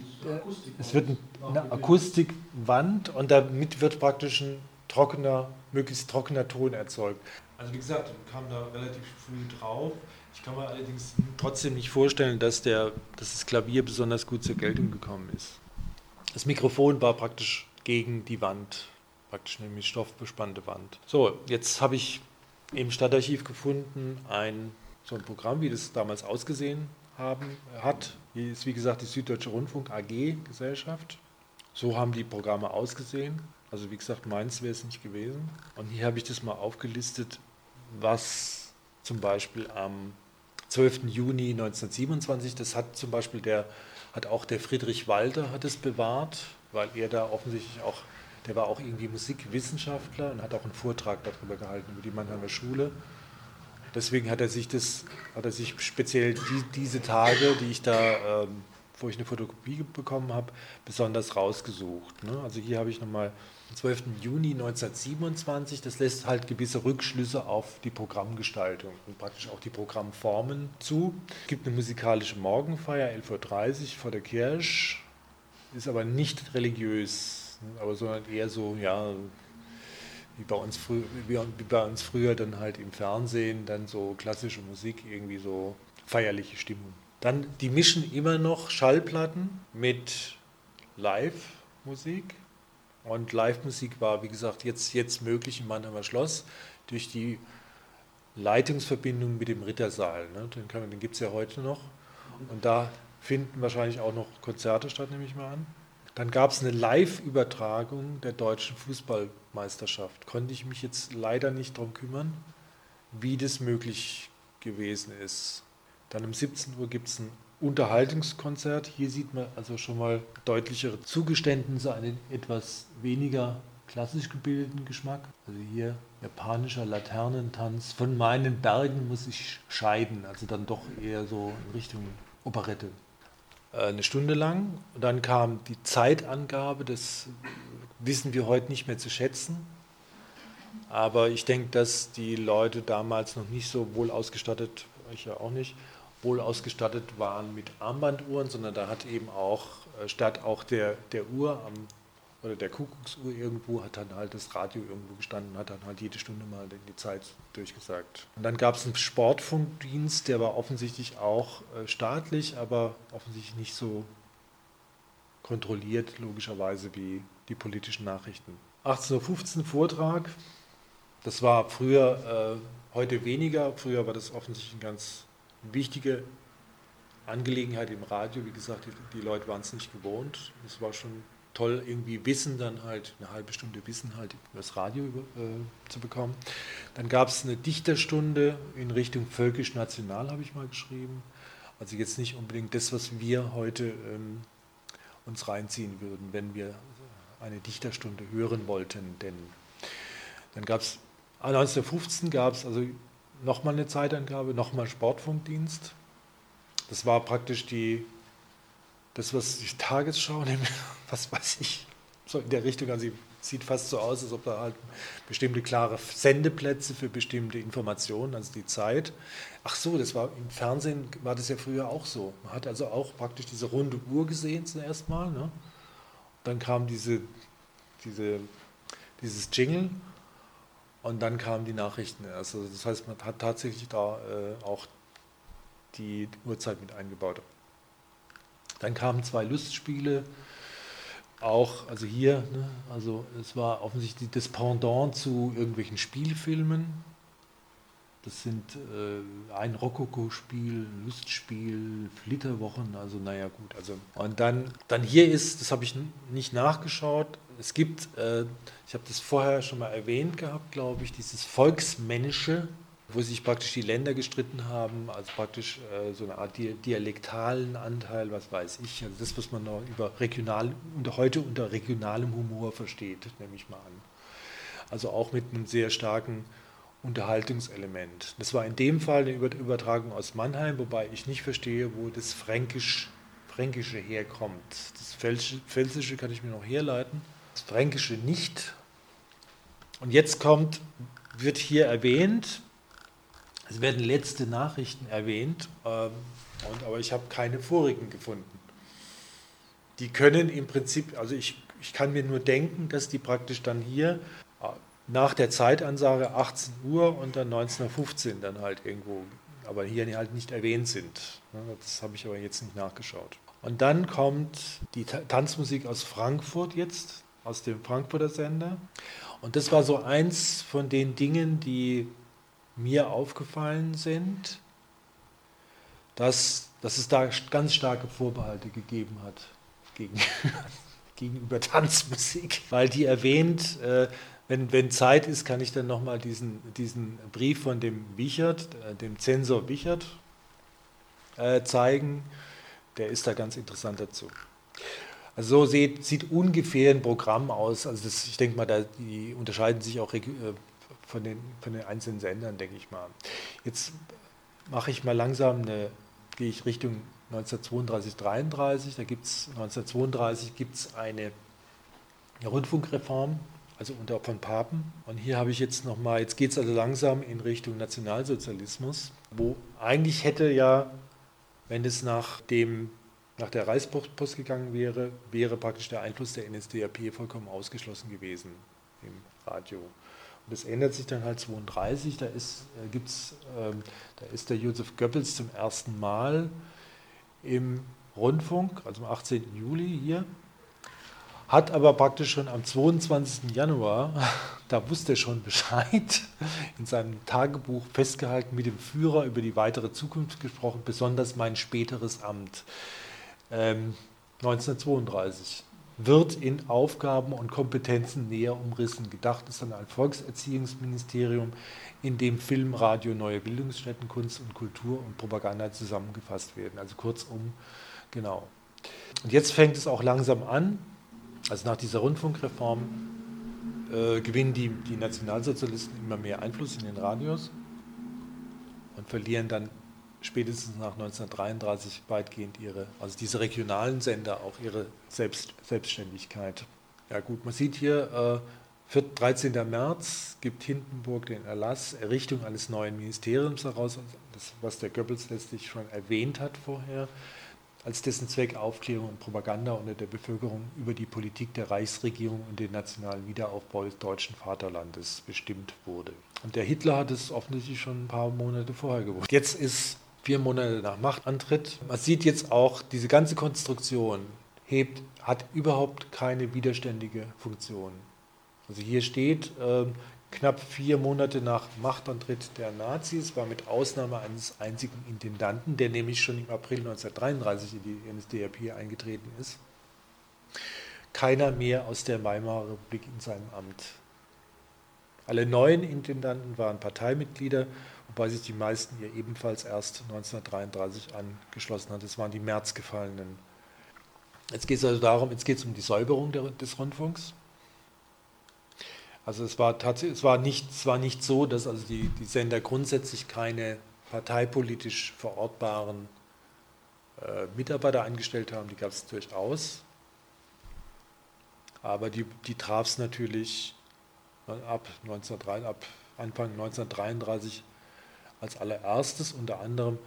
es wird eine Akustikwand und damit wird praktisch ein trockener, möglichst trockener Ton erzeugt. Also wie gesagt, kam da relativ früh drauf. Ich kann mir allerdings trotzdem nicht vorstellen, dass, der, dass das Klavier besonders gut zur Geltung gekommen ist. Das Mikrofon war praktisch gegen die Wand, praktisch eine mit Stoff bespannte Wand. So, jetzt habe ich im Stadtarchiv gefunden ein so ein Programm, wie das damals ausgesehen haben, hat. Hier ist wie gesagt die Süddeutsche Rundfunk AG Gesellschaft. So haben die Programme ausgesehen. Also wie gesagt, meins wäre es nicht gewesen. Und hier habe ich das mal aufgelistet, was zum Beispiel am 12. Juni 1927, das hat zum Beispiel der, hat auch der Friedrich Walter hat es bewahrt, weil er da offensichtlich auch, der war auch irgendwie Musikwissenschaftler und hat auch einen Vortrag darüber gehalten, über die Mannheimer Schule. Deswegen hat er sich das, hat er sich speziell die, diese Tage, die ich da, ähm, wo ich eine Fotokopie bekommen habe, besonders rausgesucht. Ne? Also hier habe ich nochmal den 12. Juni 1927, das lässt halt gewisse Rückschlüsse auf die Programmgestaltung und praktisch auch die Programmformen zu. Es gibt eine musikalische Morgenfeier, 11.30 Uhr vor der Kirche, ist aber nicht religiös, aber sondern eher so, ja, wie bei uns, frü wie, bei uns früher dann halt im Fernsehen, dann so klassische Musik, irgendwie so feierliche Stimmung. Dann, die mischen immer noch Schallplatten mit Live-Musik. Und Live-Musik war, wie gesagt, jetzt, jetzt möglich im Mannheimer Schloss durch die Leitungsverbindung mit dem Rittersaal. Ne? Den, den gibt es ja heute noch. Und da finden wahrscheinlich auch noch Konzerte statt, nehme ich mal an. Dann gab es eine Live-Übertragung der deutschen Fußballmeisterschaft. Konnte ich mich jetzt leider nicht darum kümmern, wie das möglich gewesen ist. Dann um 17 Uhr gibt es ein Unterhaltungskonzert. Hier sieht man also schon mal deutlichere Zugeständnisse, einen etwas weniger klassisch gebildeten Geschmack. Also hier japanischer Laternentanz. Von meinen Bergen muss ich scheiden, also dann doch eher so in Richtung Operette. Äh, eine Stunde lang. Und dann kam die Zeitangabe, das wissen wir heute nicht mehr zu schätzen. Aber ich denke, dass die Leute damals noch nicht so wohl ausgestattet, ich ja auch nicht, wohl ausgestattet waren mit Armbanduhren, sondern da hat eben auch äh, statt auch der, der Uhr am oder der Kuckucksuhr irgendwo hat dann halt das Radio irgendwo gestanden, hat dann halt jede Stunde mal die Zeit durchgesagt. Und dann gab es einen Sportfunkdienst, der war offensichtlich auch äh, staatlich, aber offensichtlich nicht so kontrolliert, logischerweise, wie die politischen Nachrichten. 18.15 Uhr Vortrag, das war früher, äh, heute weniger, früher war das offensichtlich eine ganz wichtige Angelegenheit im Radio. Wie gesagt, die, die Leute waren es nicht gewohnt. Es war schon toll, irgendwie Wissen dann halt, eine halbe Stunde Wissen halt über das Radio äh, zu bekommen. Dann gab es eine Dichterstunde in Richtung völkisch-national, habe ich mal geschrieben. Also jetzt nicht unbedingt das, was wir heute ähm, uns reinziehen würden, wenn wir eine Dichterstunde hören wollten. Denn dann gab es, 1915 gab es also nochmal eine Zeitangabe, nochmal Sportfunkdienst. Das war praktisch die das, was die Tagesschau, (laughs) was weiß ich, so in der Richtung, also sie sieht fast so aus, als ob da halt bestimmte klare Sendeplätze für bestimmte Informationen, also die Zeit. Ach so, das war im Fernsehen war das ja früher auch so. Man hat also auch praktisch diese runde Uhr gesehen zuerst mal. Ne? Dann kam diese, diese, dieses Jingle und dann kamen die Nachrichten. Also das heißt, man hat tatsächlich da äh, auch die Uhrzeit mit eingebaut. Dann kamen zwei Lustspiele, auch, also hier, ne, also es war offensichtlich das Pendant zu irgendwelchen Spielfilmen. Das sind äh, ein Rokoko-Spiel, Lustspiel, Flitterwochen, also naja gut. Also und dann, dann hier ist, das habe ich nicht nachgeschaut. Es gibt, äh, ich habe das vorher schon mal erwähnt gehabt, glaube ich, dieses Volksmännische wo sich praktisch die Länder gestritten haben, also praktisch äh, so eine Art dialektalen Anteil, was weiß ich, also das, was man noch über regional, unter, heute unter regionalem Humor versteht, nehme ich mal an. Also auch mit einem sehr starken Unterhaltungselement. Das war in dem Fall eine Übertragung aus Mannheim, wobei ich nicht verstehe, wo das Fränkisch, Fränkische herkommt. Das Pfälzische kann ich mir noch herleiten, das Fränkische nicht. Und jetzt kommt, wird hier erwähnt, es werden letzte Nachrichten erwähnt, ähm, und, aber ich habe keine vorigen gefunden. Die können im Prinzip, also ich, ich kann mir nur denken, dass die praktisch dann hier äh, nach der Zeitansage 18 Uhr und dann 19.15 dann halt irgendwo, aber hier halt nicht erwähnt sind. Das habe ich aber jetzt nicht nachgeschaut. Und dann kommt die Tanzmusik aus Frankfurt jetzt, aus dem Frankfurter Sender. Und das war so eins von den Dingen, die mir aufgefallen sind, dass, dass es da ganz starke Vorbehalte gegeben hat gegenüber, (laughs) gegenüber Tanzmusik, weil die erwähnt, äh, wenn, wenn Zeit ist, kann ich dann nochmal diesen, diesen Brief von dem Wichert, äh, dem Zensor Wichert, äh, zeigen. Der ist da ganz interessant dazu. Also so sieht, sieht ungefähr ein Programm aus. Also das, ich denke mal, da, die unterscheiden sich auch von den, von den einzelnen Sendern, denke ich mal. Jetzt mache ich mal langsam eine, gehe ich Richtung 1932, 33. Da gibt es 1932 gibt es eine Rundfunkreform, also unter von Papen. Und hier habe ich jetzt nochmal, jetzt geht es also langsam in Richtung Nationalsozialismus, wo eigentlich hätte ja, wenn es nach dem nach der Reichspost gegangen wäre, wäre praktisch der Einfluss der NSDAP vollkommen ausgeschlossen gewesen im Radio. Das ändert sich dann halt 32, da ist, äh, gibt's, ähm, da ist der Josef Goebbels zum ersten Mal im Rundfunk, also am 18. Juli hier, hat aber praktisch schon am 22. Januar, (laughs) da wusste er schon Bescheid, (laughs) in seinem Tagebuch festgehalten, mit dem Führer über die weitere Zukunft gesprochen, besonders mein späteres Amt. Ähm, 1932 wird in Aufgaben und Kompetenzen näher umrissen. Gedacht ist an ein Volkserziehungsministerium, in dem Film, Radio, neue Bildungsstätten, Kunst und Kultur und Propaganda zusammengefasst werden. Also kurzum, genau. Und jetzt fängt es auch langsam an, also nach dieser Rundfunkreform äh, gewinnen die, die Nationalsozialisten immer mehr Einfluss in den Radios und verlieren dann spätestens nach 1933 weitgehend ihre, also diese regionalen Sender auch ihre Selbst, Selbstständigkeit. Ja gut, man sieht hier, äh, 13. März gibt Hindenburg den Erlass, Errichtung eines neuen Ministeriums heraus, das, was der Goebbels letztlich schon erwähnt hat vorher, als dessen Zweck Aufklärung und Propaganda unter der Bevölkerung über die Politik der Reichsregierung und den nationalen Wiederaufbau des deutschen Vaterlandes bestimmt wurde. Und der Hitler hat es offensichtlich schon ein paar Monate vorher gewusst. Jetzt ist vier Monate nach Machtantritt. Man sieht jetzt auch, diese ganze Konstruktion hebt, hat überhaupt keine widerständige Funktion. Also hier steht, äh, knapp vier Monate nach Machtantritt der Nazis war mit Ausnahme eines einzigen Intendanten, der nämlich schon im April 1933 in die NSDAP eingetreten ist, keiner mehr aus der Weimarer Republik in seinem Amt. Alle neuen Intendanten waren Parteimitglieder wobei sich die meisten ihr ebenfalls erst 1933 angeschlossen haben. Das waren die Märzgefallenen. Jetzt geht es also darum, jetzt geht es um die Säuberung der, des Rundfunks. Also es war es war nicht, es war nicht so, dass also die, die Sender grundsätzlich keine parteipolitisch verortbaren äh, Mitarbeiter eingestellt haben, die gab es durchaus. Aber die, die traf es natürlich ab, 1903, ab Anfang 1933 als allererstes unter anderem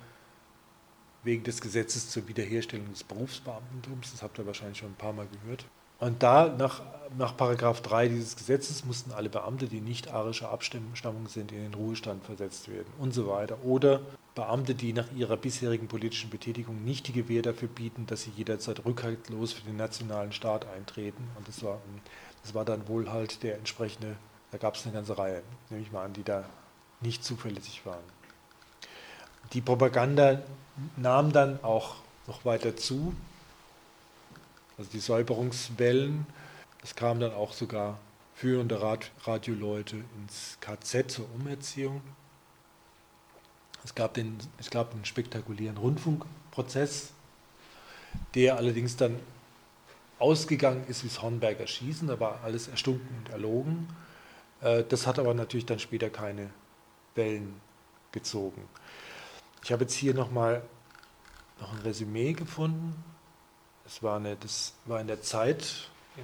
wegen des Gesetzes zur Wiederherstellung des Berufsbeamtentums, das habt ihr wahrscheinlich schon ein paar Mal gehört. Und da nach, nach Paragraph 3 dieses Gesetzes mussten alle Beamte, die nicht arischer Abstammung sind, in den Ruhestand versetzt werden und so weiter. Oder Beamte, die nach ihrer bisherigen politischen Betätigung nicht die Gewähr dafür bieten, dass sie jederzeit rückhaltlos für den nationalen Staat eintreten. Und das war, das war dann wohl halt der entsprechende, da gab es eine ganze Reihe, nehme ich mal an, die da nicht zuverlässig waren. Die Propaganda nahm dann auch noch weiter zu, also die Säuberungswellen. Es kamen dann auch sogar führende Radioleute ins KZ zur Umerziehung. Es gab, den, es gab einen spektakulären Rundfunkprozess, der allerdings dann ausgegangen ist wie das Hornberger Schießen, da war alles erstunken und erlogen. Äh, das hat aber natürlich dann später keine Wellen gezogen. Ich habe jetzt hier nochmal noch ein Resümee gefunden. Das war, eine, das war in der Zeit, in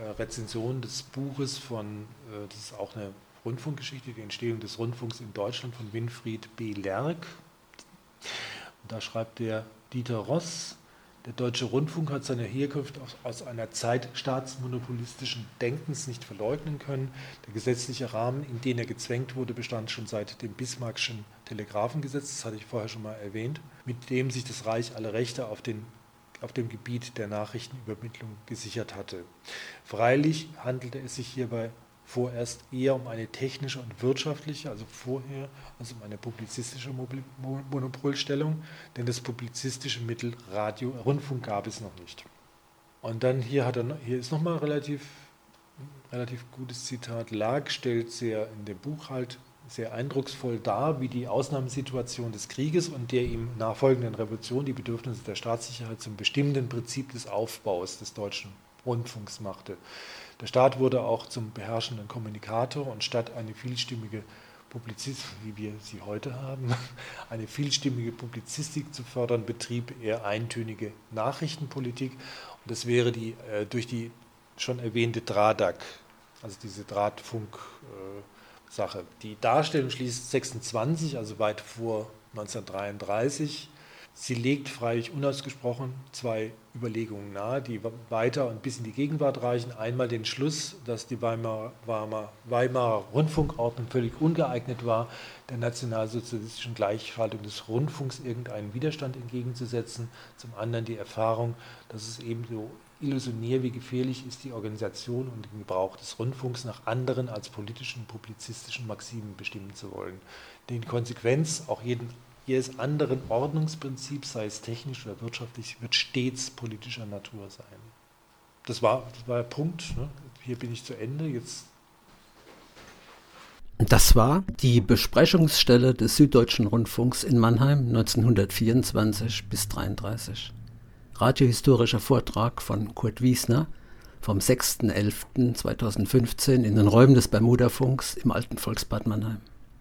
der Rezension des Buches von, äh, das ist auch eine Rundfunkgeschichte, die Entstehung des Rundfunks in Deutschland von Winfried B. Lerck. Und da schreibt der Dieter Ross, der deutsche Rundfunk hat seine Herkunft aus, aus, einer Zeit staatsmonopolistischen Denkens nicht verleugnen können. Der gesetzliche Rahmen, in den er gezwängt wurde, bestand schon seit dem Bismarckschen Telegrafengesetz, das hatte ich vorher schon mal erwähnt, mit dem sich das Reich alle Rechte auf, den, auf dem Gebiet der Nachrichtenübermittlung gesichert hatte. Freilich handelte es sich hierbei vorerst eher um eine technische und wirtschaftliche, also vorher, als um eine publizistische Monopolstellung, denn das publizistische Mittel Radio, Rundfunk gab es noch nicht. Und dann hier, hat er, hier ist nochmal relativ, relativ gutes Zitat. Lag stellt sehr in dem Buch halt sehr eindrucksvoll dar, wie die Ausnahmesituation des Krieges und der ihm nachfolgenden Revolution die Bedürfnisse der Staatssicherheit zum bestimmenden Prinzip des Aufbaus des deutschen Rundfunks machte. Der Staat wurde auch zum beherrschenden Kommunikator und statt eine vielstimmige Publizistik, wie wir sie heute haben, (laughs) eine vielstimmige Publizistik zu fördern, betrieb er eintönige Nachrichtenpolitik. Und das wäre die äh, durch die schon erwähnte DRADAC, also diese Drahtfunk-Sache. Äh, die Darstellung schließt 26, also weit vor 1933, Sie legt freilich unausgesprochen zwei Überlegungen nahe, die weiter und bis in die Gegenwart reichen. Einmal den Schluss, dass die Weimarer, Weimarer Rundfunkordnung völlig ungeeignet war, der nationalsozialistischen Gleichschaltung des Rundfunks irgendeinen Widerstand entgegenzusetzen. Zum anderen die Erfahrung, dass es ebenso illusionär wie gefährlich ist, die Organisation und den Gebrauch des Rundfunks nach anderen als politischen, publizistischen Maximen bestimmen zu wollen. Die Konsequenz auch jeden jedes anderen Ordnungsprinzips, sei es technisch oder wirtschaftlich, wird stets politischer Natur sein. Das war, das war der Punkt. Ne? Hier bin ich zu Ende. Jetzt das war die Besprechungsstelle des Süddeutschen Rundfunks in Mannheim 1924 bis 1933. Radiohistorischer Vortrag von Kurt Wiesner vom 6.11.2015 in den Räumen des Bermudafunks im alten Volksbad Mannheim.